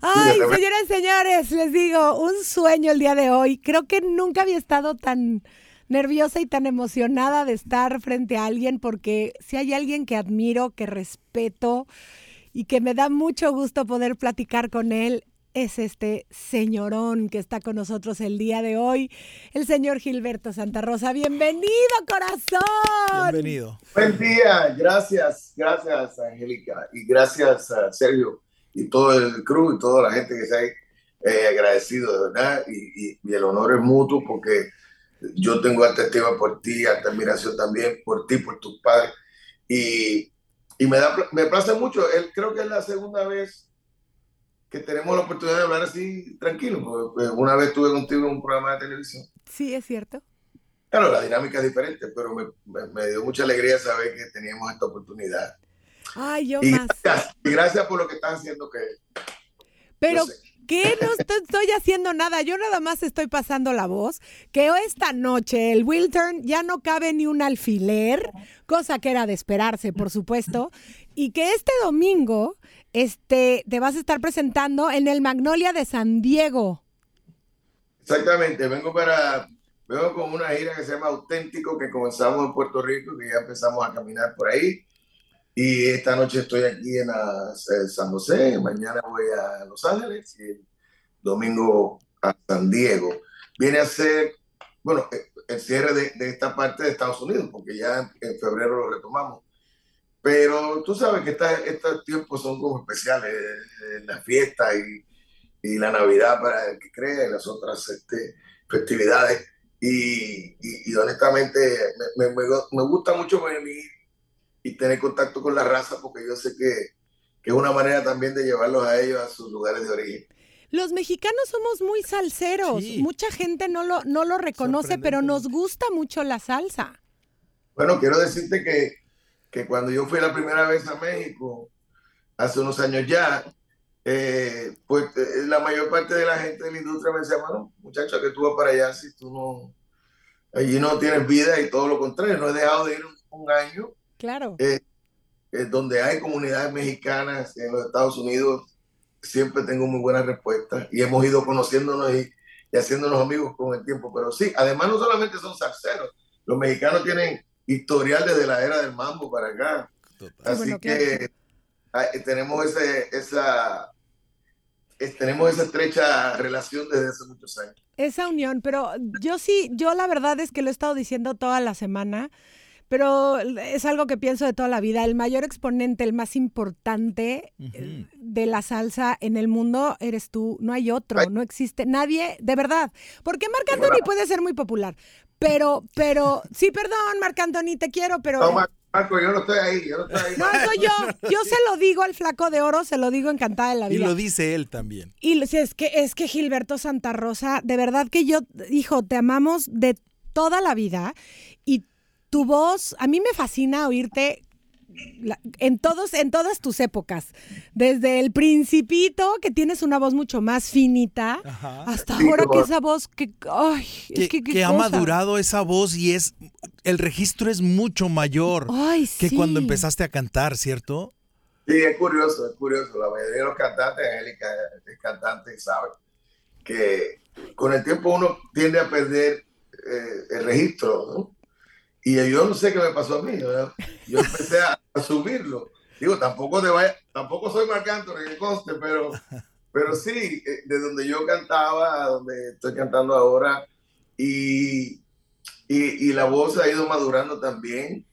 Ay, señoras y señores, les digo, un sueño el día de hoy. Creo que nunca había estado tan nerviosa y tan emocionada de estar frente a alguien porque si hay alguien que admiro, que respeto y que me da mucho gusto poder platicar con él, es este señorón que está con nosotros el día de hoy, el señor Gilberto Santa Rosa. Bienvenido, corazón. Bienvenido. Buen día, gracias, gracias, Angélica, y gracias a Sergio y todo el crew y toda la gente que se ha eh, agradecido, de verdad, y, y, y, el honor es mutuo porque yo tengo alta estima por ti, alta admiración también por ti, por tus padres, y, y me, da, me place mucho, él, creo que es la segunda vez que tenemos la oportunidad de hablar así tranquilo, porque pues, una vez estuve contigo en un programa de televisión. Sí, es cierto. Claro, la dinámica es diferente, pero me, me, me dio mucha alegría saber que teníamos esta oportunidad. Ay, yo y más. Gracias, y gracias por lo que estás haciendo que... Pero, ¿qué? No estoy haciendo nada. Yo nada más estoy pasando la voz. Que esta noche el Wiltern ya no cabe ni un alfiler, cosa que era de esperarse, por supuesto. Y que este domingo este, te vas a estar presentando en el Magnolia de San Diego. Exactamente. Vengo para... Vengo con una gira que se llama Auténtico, que comenzamos en Puerto Rico, que ya empezamos a caminar por ahí. Y esta noche estoy aquí en la, San José, mañana voy a Los Ángeles y el domingo a San Diego. Viene a ser, bueno, el cierre de, de, esta parte de Estados Unidos, porque ya en febrero lo retomamos. Pero tú sabes que esta, estos tiempos son como especiales, eh, la fiesta y, y, la Navidad para el que cree, las otras este, festividades. Y, y, y honestamente me, me, me gusta mucho venir y tener contacto con la raza porque yo sé que, que, es una manera también de llevarlos a ellos a sus lugares de origen. Los mexicanos somos muy salseros. Sí. Mucha gente no lo, no lo reconoce, pero nos gusta mucho la salsa. Bueno, quiero decirte que, que cuando yo fui la primera vez a México, hace unos años ya, eh, pues eh, la mayor parte de la gente de la industria me decía, bueno, muchacho, que tú vas para allá si tú no, allí no tienes vida y todo lo contrario, no he dejado de ir un, un año Claro. Eh, eh, donde hay comunidades mexicanas en los Estados Unidos, siempre tengo muy buenas respuestas y hemos ido conociéndonos y, y, haciéndonos amigos con el tiempo. Pero sí, además no solamente son salseros, los mexicanos tienen historial desde la era del mambo para acá. Total. Así bueno, que claro. tenemos ese, esa, tenemos esa estrecha relación desde hace muchos años. Esa unión, pero yo sí, yo la verdad es que lo he estado diciendo toda la semana pero es algo que pienso de toda la vida. El mayor exponente, el más importante uh -huh. de la salsa en el mundo eres tú. No hay otro, no existe nadie, de verdad. Porque Marc Anthony puede ser muy popular, pero, pero, sí, perdón, Marc Anthony, te quiero, pero... No, Marco, yo no estoy ahí, yo no estoy ahí. No, soy yo. Yo se lo digo al flaco de oro, se lo digo encantada de la vida. Y lo dice él también. Y es que, es que Gilberto Santa Rosa, de verdad que yo, hijo, te amamos de toda la vida y tu voz, a mí me fascina oírte en todos en todas tus épocas desde el principito que tienes una voz mucho más finita Ajá. hasta sí, ahora que esa voz que ay, que, es que, que ha madurado esa voz y es el registro es mucho mayor ay, que sí. cuando empezaste a cantar cierto sí es curioso es curioso la mayoría de los cantantes Angélica es cantante y sabe que con el tiempo uno tiende a perder eh, el registro ¿no? Y yo no sé qué me pasó a mí. ¿verdad? Yo empecé a, a, subirlo. Digo, tampoco, te vaya, tampoco soy marcante en el coste, pero, pero sí, eh, de donde yo cantaba a donde estoy cantando ahora. Y, y, y la voz ha ido madurando también.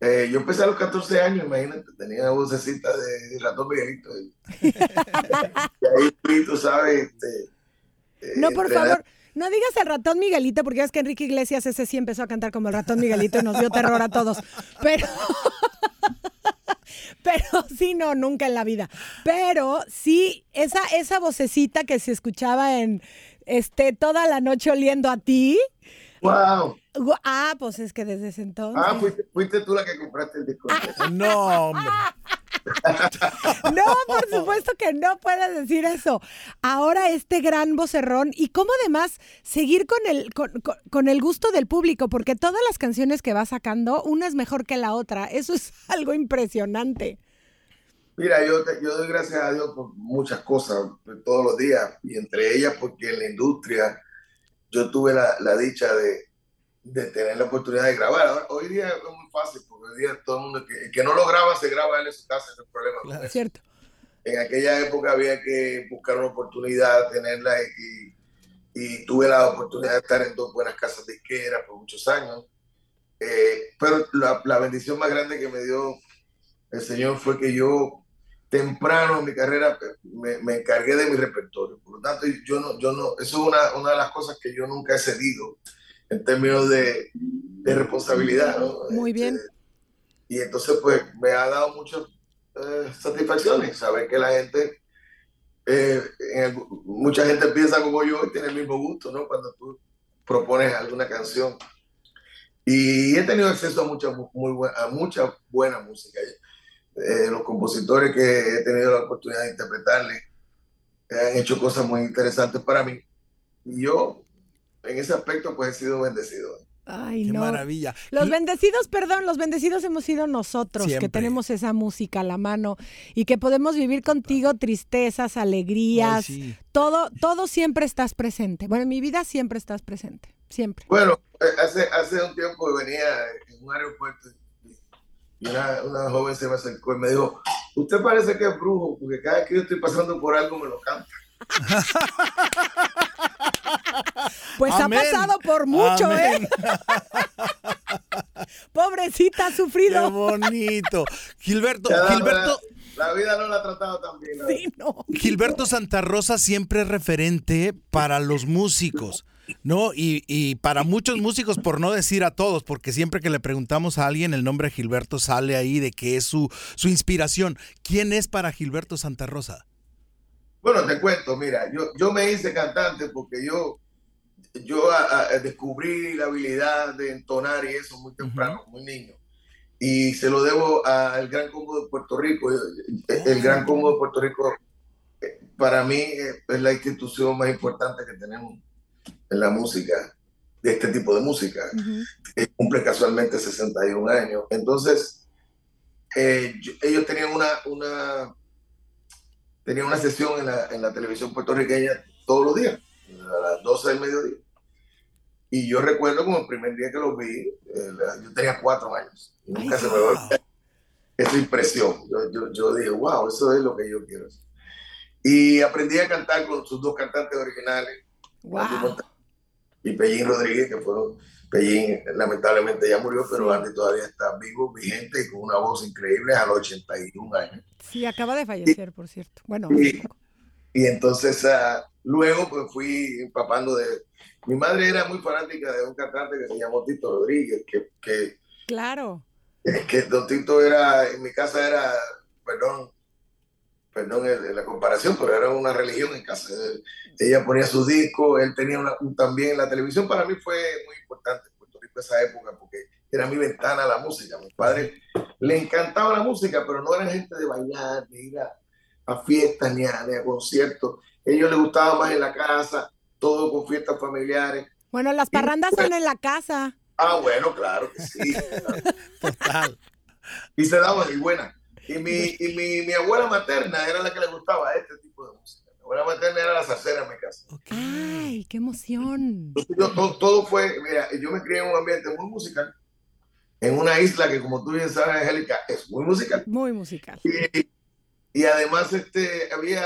Eh, yo empecé a los 14 años, imagínate, tenía una vocecita de, de ratón Miguelito. Y, y ahí tú sabes. Este, no, por favor. No digas el ratón Miguelito, porque es que Enrique Iglesias ese sí empezó a cantar como el ratón Miguelito y nos dio terror a todos. Pero, Pero sí, no, nunca en la vida. Pero sí, esa, esa vocecita que se escuchaba en este toda la noche oliendo a ti. ¡Wow! Ah, pues es que desde ese entonces. Ah, fuiste, fuiste tú la que compraste el disco. No, hombre. No, por supuesto que no puedes decir eso. Ahora este gran vocerrón y cómo además seguir con el, con, con- con el gusto del público, porque todas las canciones que va sacando, una es mejor que la otra. Eso es algo impresionante. Mira, yo, te- yo doy gracias a Dios por muchas cosas todos los días, y entre ellas porque en la industria yo tuve la, dicha de, de tener la oportunidad de grabar. Hoy día es fácil, porque hoy día todo el mundo que, que no lo graba, se graba él en su casa, no hay problema Claro. eso. ¿Cierto? En aquella época había que buscar una oportunidad, tenerla, y, y tuve la oportunidad de estar en dos buenas casas de izquierda por muchos años. Eh, pero la, la bendición más grande que me dio el Señor fue que yo temprano en mi carrera me, me encargué de mi repertorio. Por lo tanto, yo no, yo no, eso es una, una de las cosas que yo nunca he cedido en términos de, de responsabilidad. ¿no? Muy bien. Este, y entonces, pues, me ha dado muchas eh, satisfacciones saber que la gente, eh, el- mucha gente piensa como yo y tiene el mismo gusto, ¿no? Cuando tú propones alguna canción. Y he tenido acceso a mucha, muy buena, a mucha buena música. Eh, los compositores que he tenido la oportunidad de interpretarle han hecho cosas muy interesantes para mí. Y yo, en ese aspecto, pues he sido bendecido. Ay, Qué no. maravilla. Los bendecidos, perdón, los bendecidos hemos sido nosotros, que Siempre. tenemos esa música a la mano y que podemos vivir contigo tristezas, Ay, alegrías, sí. todo, todo siempre estás presente. Bueno, en mi vida siempre estás presente, siempre. Bueno, eh, hace, hace un tiempo venía en un aeropuerto y una, una joven se me acercó y me dijo, usted parece que es brujo, porque cada vez que yo estoy pasando por algo me lo canta. Pues Amén. ha pasado por mucho, Amén. ¿eh? Pobrecita, ha Qué sufrido. bonito. Gilberto, Ya, Gilberto, La, la vida no la ha tratado tan bien. Sí, no. Gilberto Santa Rosa siempre es referente para los músicos, ¿no? Y, y para muchos músicos, por no decir a todos, porque siempre que le preguntamos a alguien, el nombre Gilberto sale ahí de que es su, su inspiración. ¿Quién es para Gilberto Santa Rosa? Bueno, te cuento, mira, yo, yo me hice cantante porque yo, yo a- a- descubrí la habilidad de entonar y eso muy temprano, muy niño. Y se lo debo al Gran Combo de Puerto Rico. El Gran Combo de Puerto Rico, eh, para mí, eh, es la institución más importante que tenemos en la música, de este tipo de música. Ujú. Eh, cumple casualmente 61 años. Entonces, eh, yo- ellos tenían una, una, tenían una sesión en la, en la televisión puertorriqueña todos los días, a las 12 del mediodía. Y yo recuerdo como el primer día que los vi, eh, yo tenía cuatro años. Y nunca Ay, se me va a olvidar esa impresión. Yo, yo, yo dije, wow, eso es lo que yo quiero. hacer". Y aprendí a cantar con sus dos cantantes originales, Wow. y Pellín Rodríguez, que fueron, Pellín lamentablemente ya murió, pero Sí. Andy todavía está vivo, vigente y con una voz increíble a los 81 años. Sí, acaba de fallecer, por cierto. Bueno, Y, y entonces ah, luego pues fui empapando de... Mi madre era muy fanática de un cantante que se llamó Tito Rodríguez, que, que, claro. que Don Tito era, en mi casa era, perdón, perdón la comparación, pero era una religión en casa. Ella ponía sus discos, él tenía una- un- también la televisión para mí fue muy importante en Puerto Rico esa época porque era mi ventana a la música. A mi padre le encantaba la música, pero no era gente de bailar, de ir a, a fiestas ni a, ni a conciertos. ellos les gustaba más en la casa, todo con fiestas familiares. Bueno, las parrandas son en la casa. Ah, bueno, claro que sí. Total. y se daban y buena. Y mi, y mi, mi abuela materna era la que le gustaba este tipo de música. Mi abuela materna era la salsera en mi casa. Ay, qué emoción. Yo- todo, todo fue, mira, yo me crié en un ambiente muy musical, en una isla que como tú bien sabes, Angélica, es muy musical. Muy musical. Y, y además este, había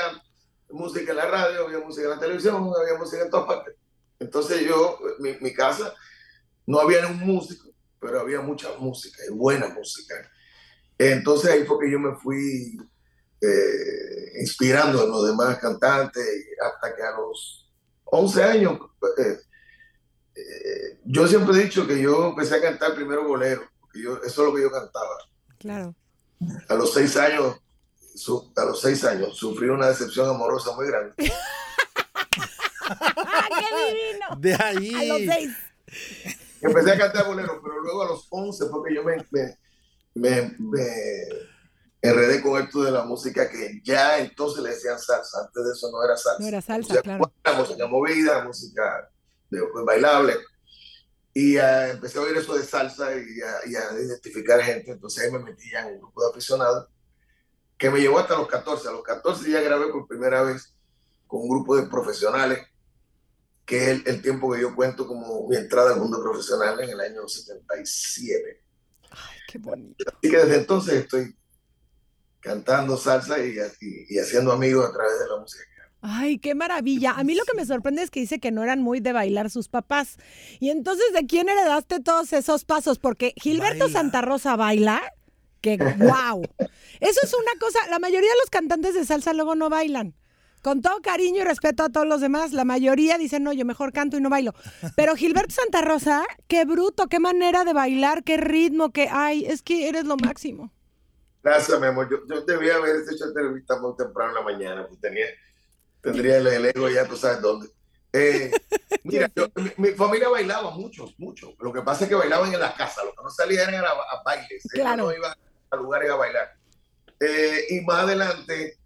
música en la radio, había música en la televisión, había música en todas partes. Entonces yo, mi, mi casa, no había un músico, pero había mucha música y buena música. Entonces ahí fue que yo me fui eh, inspirando en los demás cantantes hasta que a los 11 años, eh, eh, yo siempre he dicho que yo empecé a cantar primero bolero, porque yo, eso es lo que yo cantaba. Claro. a los seis años, a los seis años, sufrí una decepción amorosa muy grande. ¡Qué divino! De ahí. A los seis. Empecé a cantar bolero, pero luego a los once porque yo me, me, me, enredé con esto de la música que ya entonces le decían salsa. Antes de eso no era salsa. No era salsa, claro. música movida, música de, bailable. Y uh, empecé a oír eso de salsa y a, y a, identificar gente. Entonces ahí me metí ya en un grupo de aficionados que me llevó hasta los 14. A los 14 ya grabé por primera vez con un grupo de profesionales, que es el, tiempo que yo cuento como mi entrada al mundo profesional en el año 77. Ay, qué bonito. Así que desde entonces estoy cantando salsa y, y, haciendo amigos a través de la música. Ay, qué maravilla. A mí lo que me sorprende es que dice que no eran muy de bailar sus papás. Y entonces, ¿de quién heredaste todos esos pasos? Porque Gilberto Santa Rosa baila, que wow. Eso es una cosa, la mayoría de los cantantes de salsa luego no bailan. Con todo cariño y respeto a todos los demás, la mayoría dicen, no, yo mejor canto y no bailo. Pero Gilberto Santa Rosa, qué bruto, qué manera de bailar, qué ritmo, qué, ay, es que eres lo máximo. Gracias, mi amor. Yo, debía haber hecho entrevista muy temprano en la mañana, pues tenía, tendría el, ego ya, tú sabes dónde. Eh, mira, mi, familia bailaba mucho, mucho. Lo que pasa es que bailaban en la casa, lo que no salían era a, bailes. Claro. No iban a lugares a bailar. Eh, y más adelante,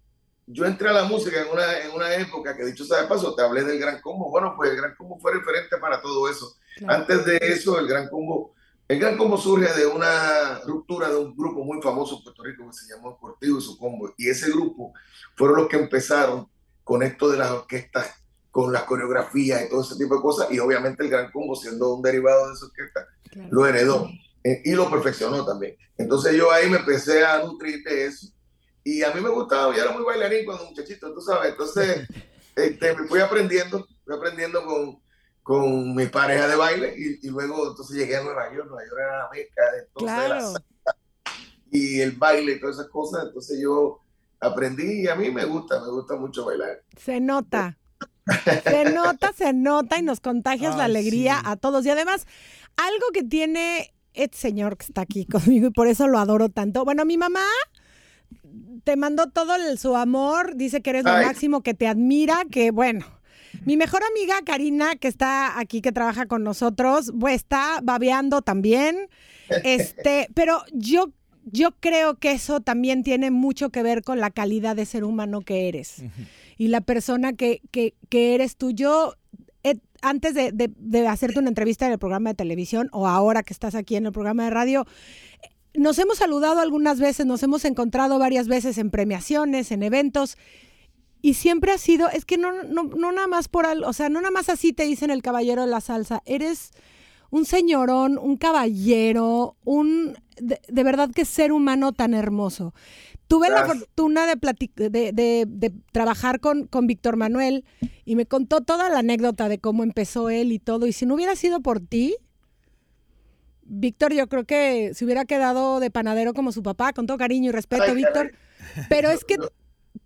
yo entré a la música en una, en una época que, dicho sea de paso, te hablé del Gran Combo. Bueno, pues el Gran Combo fue referente para todo eso. Antes de eso, el Gran Combo el Gran Combo surge de una ruptura de un grupo muy famoso en Puerto Rico que se llamó Cortivo y su combo. Y ese grupo fueron los que empezaron con esto de las orquestas, con las coreografías y todo ese tipo de cosas. Y obviamente el Gran Combo, siendo un derivado de esa orquesta, lo heredó eh, y lo perfeccionó también. Entonces yo ahí me empecé a nutrir de eso. Y a mí me gustaba, yo era muy bailarín cuando muchachito, tú sabes. Entonces este, me fui aprendiendo, fui aprendiendo con con mi pareja de baile y, luego entonces llegué a Nueva York, Nueva York era la meca de claro. y el baile y todas esas cosas, entonces yo aprendí y a mí me gusta, me gusta mucho bailar. Se nota. Se nota, se nota y nos contagias la alegría a todos. Y además, algo que tiene este señor que está aquí conmigo y por eso lo adoro tanto. Bueno, mi mamá te mandó todo su amor, dice que eres lo máximo, que te admira, que bueno, mi mejor amiga Karina, que está aquí, que trabaja con nosotros, pues está babeando también. Este, pero yo, yo creo que eso también tiene mucho que ver con la calidad de ser humano que eres y la persona que, que, que eres tú. Yo, antes de, de, hacerte una entrevista en el programa de televisión o ahora que estás aquí en el programa de radio, nos hemos saludado algunas veces, nos hemos encontrado varias veces en premiaciones, en eventos. Y siempre ha sido, es que no, no, no nada más por algo, o sea, no nada más así te dicen el caballero de la salsa, eres un señorón, un caballero, un, de, verdad que ser humano tan hermoso. Tuve la fortuna de, de, de, trabajar con, con Víctor Manuel y me contó toda la anécdota de cómo empezó él y todo. Y si no hubiera sido por ti, Víctor, yo creo que se hubiera quedado de panadero como su papá, con todo cariño y respeto, Víctor. Pero es que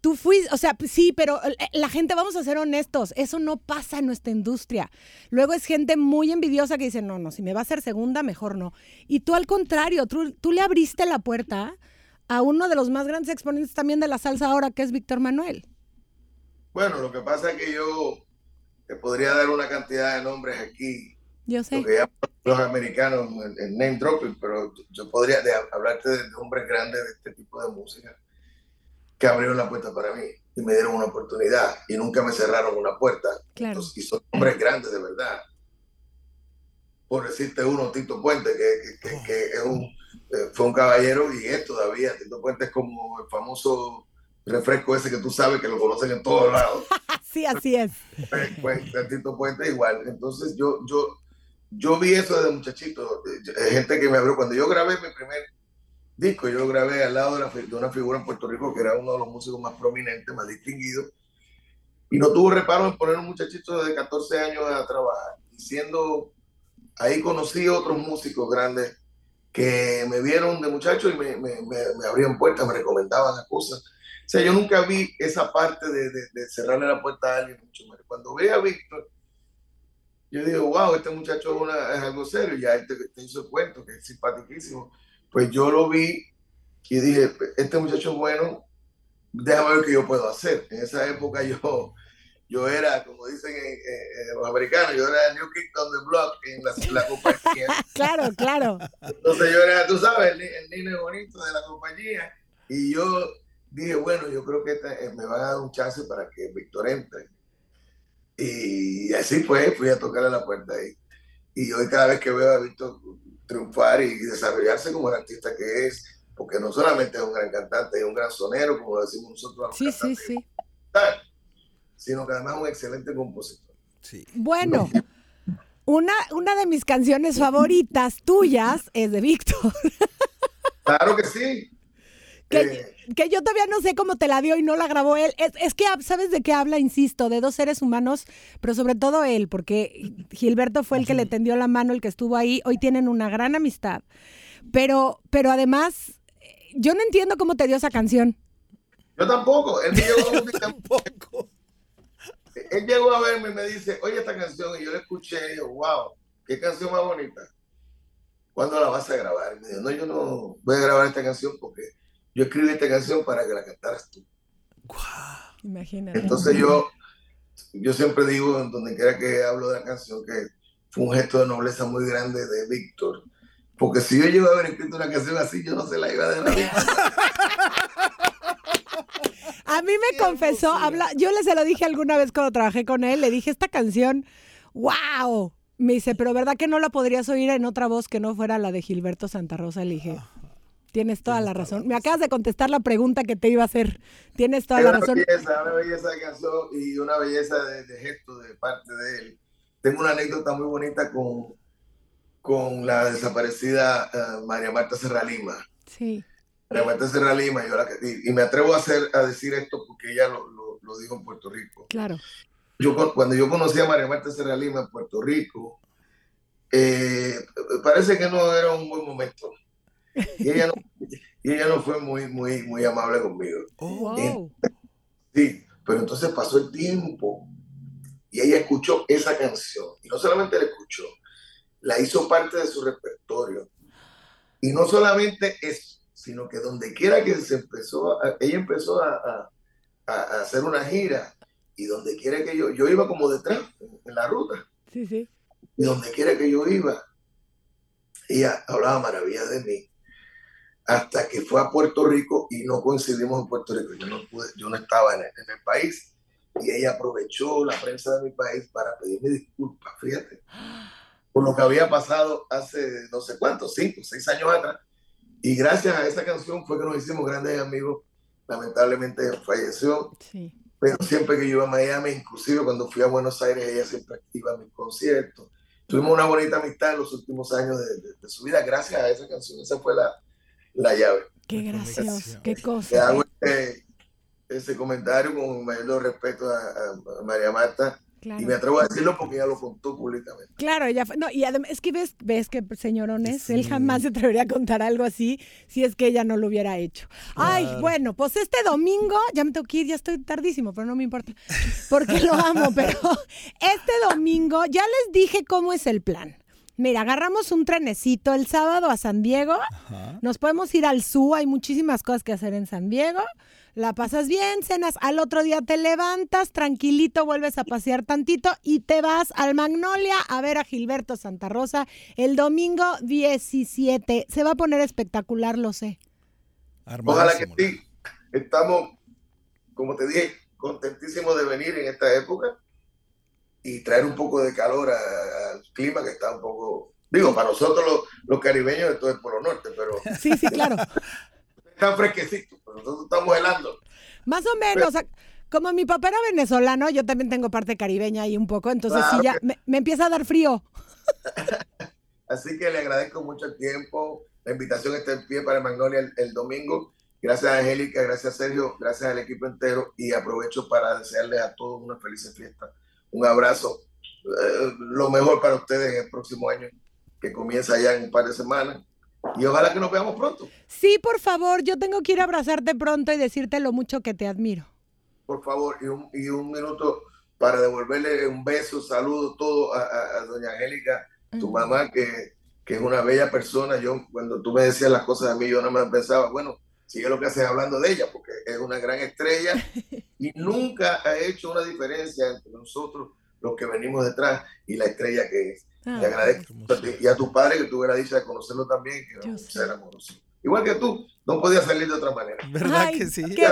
Tú fuiste, o sea, sí, pero eh, la gente, vamos a ser honestos, eso no pasa en nuestra industria. Luego es gente muy envidiosa que dice, no, no, si me va a ser segunda, mejor no. Y tú al contrario, tú, tú le abriste la puerta a uno de los más grandes exponentes también de la salsa ahora, que es Víctor Manuel. Bueno, lo que pasa es que yo te podría dar una cantidad de nombres aquí. Yo sé. Porque ya los americanos, el, name dropping, pero yo podría hablarte de hombres grandes de este tipo de música que abrieron la puerta para mí y me dieron una oportunidad y nunca me cerraron una puerta. Claro. y son hombres grandes de verdad. Por decirte uno, Tito Puente, que, que, es un, eh, fue un caballero y es todavía. Tito Puente es como el famoso refresco ese que tú sabes que lo conocen en todos lados. sí, así es. Pues, pues Tito Puente igual. Entonces yo, yo, yo vi eso desde muchachito. Eh, gente que me abrió. Cuando yo grabé mi primer disco. Yo lo grabé al lado de, una figura en Puerto Rico que era uno de los músicos más prominentes, más distinguidos. Y no tuvo reparo en poner un muchachito de 14 años a trabajar. Y siendo, ahí conocí otros músicos grandes que me vieron de muchacho y me, me, me, abrían puertas, me recomendaban las cosas. O sea, yo nunca vi esa parte de, de, cerrarle la puerta a alguien mucho más. Cuando vi a Víctor, yo digo, wow, este muchacho es, una, es algo serio. Ya él te, te hizo el cuento, que es simpaticísimo pues yo lo vi y dije, este muchacho es bueno, déjame ver qué yo puedo hacer. En esa época yo, yo era, como dicen los americanos, yo era New Kick on the Block en la, la compañía. claro, claro. Entonces yo era, tú sabes, el, niño bonito de la compañía. Y yo dije, bueno, yo creo que este, me van a dar un chance para que Víctor entre. Y así fue, fui a tocarle la puerta ahí. Y hoy cada vez que veo a Víctor triunfar y desarrollarse como el artista que es, porque no solamente es un gran cantante, es un gran sonero, como decimos nosotros. Sí, sí, sí. Sino que además es un excelente compositor. Sí. Bueno, una, una de mis canciones favoritas tuyas es de Víctor. Claro que sí. Eh, que, yo todavía no sé cómo te la dio y no la grabó él. Es, es, que, ¿sabes de qué habla? Insisto, de dos seres humanos, pero sobre todo él, porque Gilberto fue el que le tendió la mano, el que estuvo ahí. Hoy tienen una gran amistad. Pero, pero además, yo no entiendo cómo te dio esa canción. Yo tampoco. Él llegó, tampoco. Él llegó a verme y me dice, oye esta canción, y yo la escuché y yo, wow, qué canción más bonita. ¿Cuándo la vas a grabar? Y me dijo, no, yo no voy a grabar esta canción porque yo escribí esta canción para que la cantaras tú. Wow. Imagínate. Entonces yo, yo siempre digo, en donde quiera que hablo de la canción, que fue un gesto de nobleza muy grande de Víctor. Porque si yo llego a haber escrito una canción así, yo no se la iba a dar la A mí me confesó, habla, yo le se lo dije alguna vez cuando trabajé con él, le dije esta canción, wow. Me dice, pero ¿verdad que no la podrías oír en otra voz que no fuera la de Gilberto Santa Rosa? Le dije, Tienes toda la razón. Me acabas de contestar la pregunta que te iba a hacer. Tienes toda la razón. Belleza, una belleza de canción y una belleza de, gesto de parte de él. Tengo una anécdota muy bonita con, con la desaparecida eh, María Marta Serralima. Sí. María Marta Serralima, yo la, y, y, me atrevo a, hacer, a decir esto porque ella lo, lo, dijo en Puerto Rico. Claro. Yo, cuando yo conocí a María Marta Serralima en Puerto Rico, eh, parece que no era un buen momento y ella no, y ella no fue muy, muy, muy amable conmigo. Oh, sí, pero entonces pasó el tiempo y ella escuchó esa canción. Y no solamente la escuchó, la hizo parte de su repertorio. Y no solamente eso, sino que donde quiera que se empezó, ella empezó a, a, a, hacer una gira y donde quiera que yo, yo iba como detrás en la ruta. Sí, sí. Y donde quiera que yo iba, ella hablaba maravillas de mí hasta que fue a Puerto Rico y no coincidimos en Puerto Rico. Yo no, pude, yo no estaba en el, país y ella aprovechó la prensa de mi país para pedirme disculpas, fíjate, por lo que había pasado hace no sé cuántos, cinco, seis años atrás. Y gracias a esa canción fue que nos hicimos grandes amigos. Lamentablemente falleció. Sí. Pero siempre que yo iba a Miami, inclusive cuando fui a Buenos Aires, ella siempre iba a mis conciertos. Tuvimos una bonita amistad en los últimos años de su vida gracias a esa canción. Esa fue la, la llave. Qué gracioso, qué cosa. hago este, ese comentario con mayor respeto a, María Marta. Y me atrevo a decirlo porque ella lo contó públicamente. Claro, ya no, y además es que ves, ves que señorones, él jamás se atrevería a contar algo así si es que ella no lo hubiera hecho. Ay, bueno, pues este domingo, ya me tengo que ir, ya estoy tardísimo, pero no me importa, porque lo amo, pero este domingo ya les dije cómo es el plan. Mira, agarramos un trenecito el sábado a San Diego. Nos podemos ir al zoo, hay muchísimas cosas que hacer en San Diego. La pasas bien, cenas, al otro día te levantas, tranquilito, vuelves a pasear tantito y te vas al Magnolia a ver a Gilberto Santa Rosa el domingo 17. Se va a poner espectacular, lo sé. Ojalá que sí. Estamos, como te dije, contentísimos de venir en esta época y traer un poco de calor al clima que está un poco, digo, para nosotros los, los caribeños esto es por lo norte, pero... Sí, sí, claro. está fresquecito, nosotros estamos helando. Más o menos, como mi papá era venezolano, yo también tengo parte caribeña ahí un poco, entonces sí ya me, empieza a dar frío. Así que le agradezco mucho el tiempo, la invitación está en pie para Magnolia el, el domingo. Gracias a Angélica, gracias a Sergio, gracias al equipo entero y aprovecho para desearles a todos una feliz fiesta un abrazo. Eh, lo mejor para ustedes en el próximo año, que comienza ya en un par de semanas. Y ojalá que nos veamos pronto. Sí, por favor, yo tengo que ir a abrazarte pronto y decirte lo mucho que te admiro. Por favor, y un, y un minuto para devolverle un beso, saludo todo a, doña Angélica, tu mamá, que, que, es una bella persona. Yo, cuando tú me decías las cosas a mí, yo nada más pensaba, bueno, sigue lo que haces hablando de ella, porque es una gran estrella y nunca ha hecho una diferencia entre nosotros, los que venimos detrás, y la estrella que es. Ah, Te agradezco a ti y a tu padre que tuviera dicha de conocerlo también, que era un sé. ser amoroso. Igual que tú, no podía salir de otra manera. ¿Verdad Ay, que sí? qué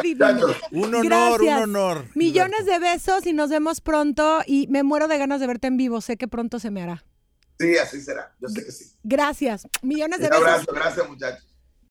Un honor, Gracias. un honor. Millones de besos y nos vemos pronto y me muero de ganas de verte en vivo. Sé que pronto se me hará. Sí, así será. Yo sé que sí. Gracias. Millones de Un besos. abrazo, gracias muchachos.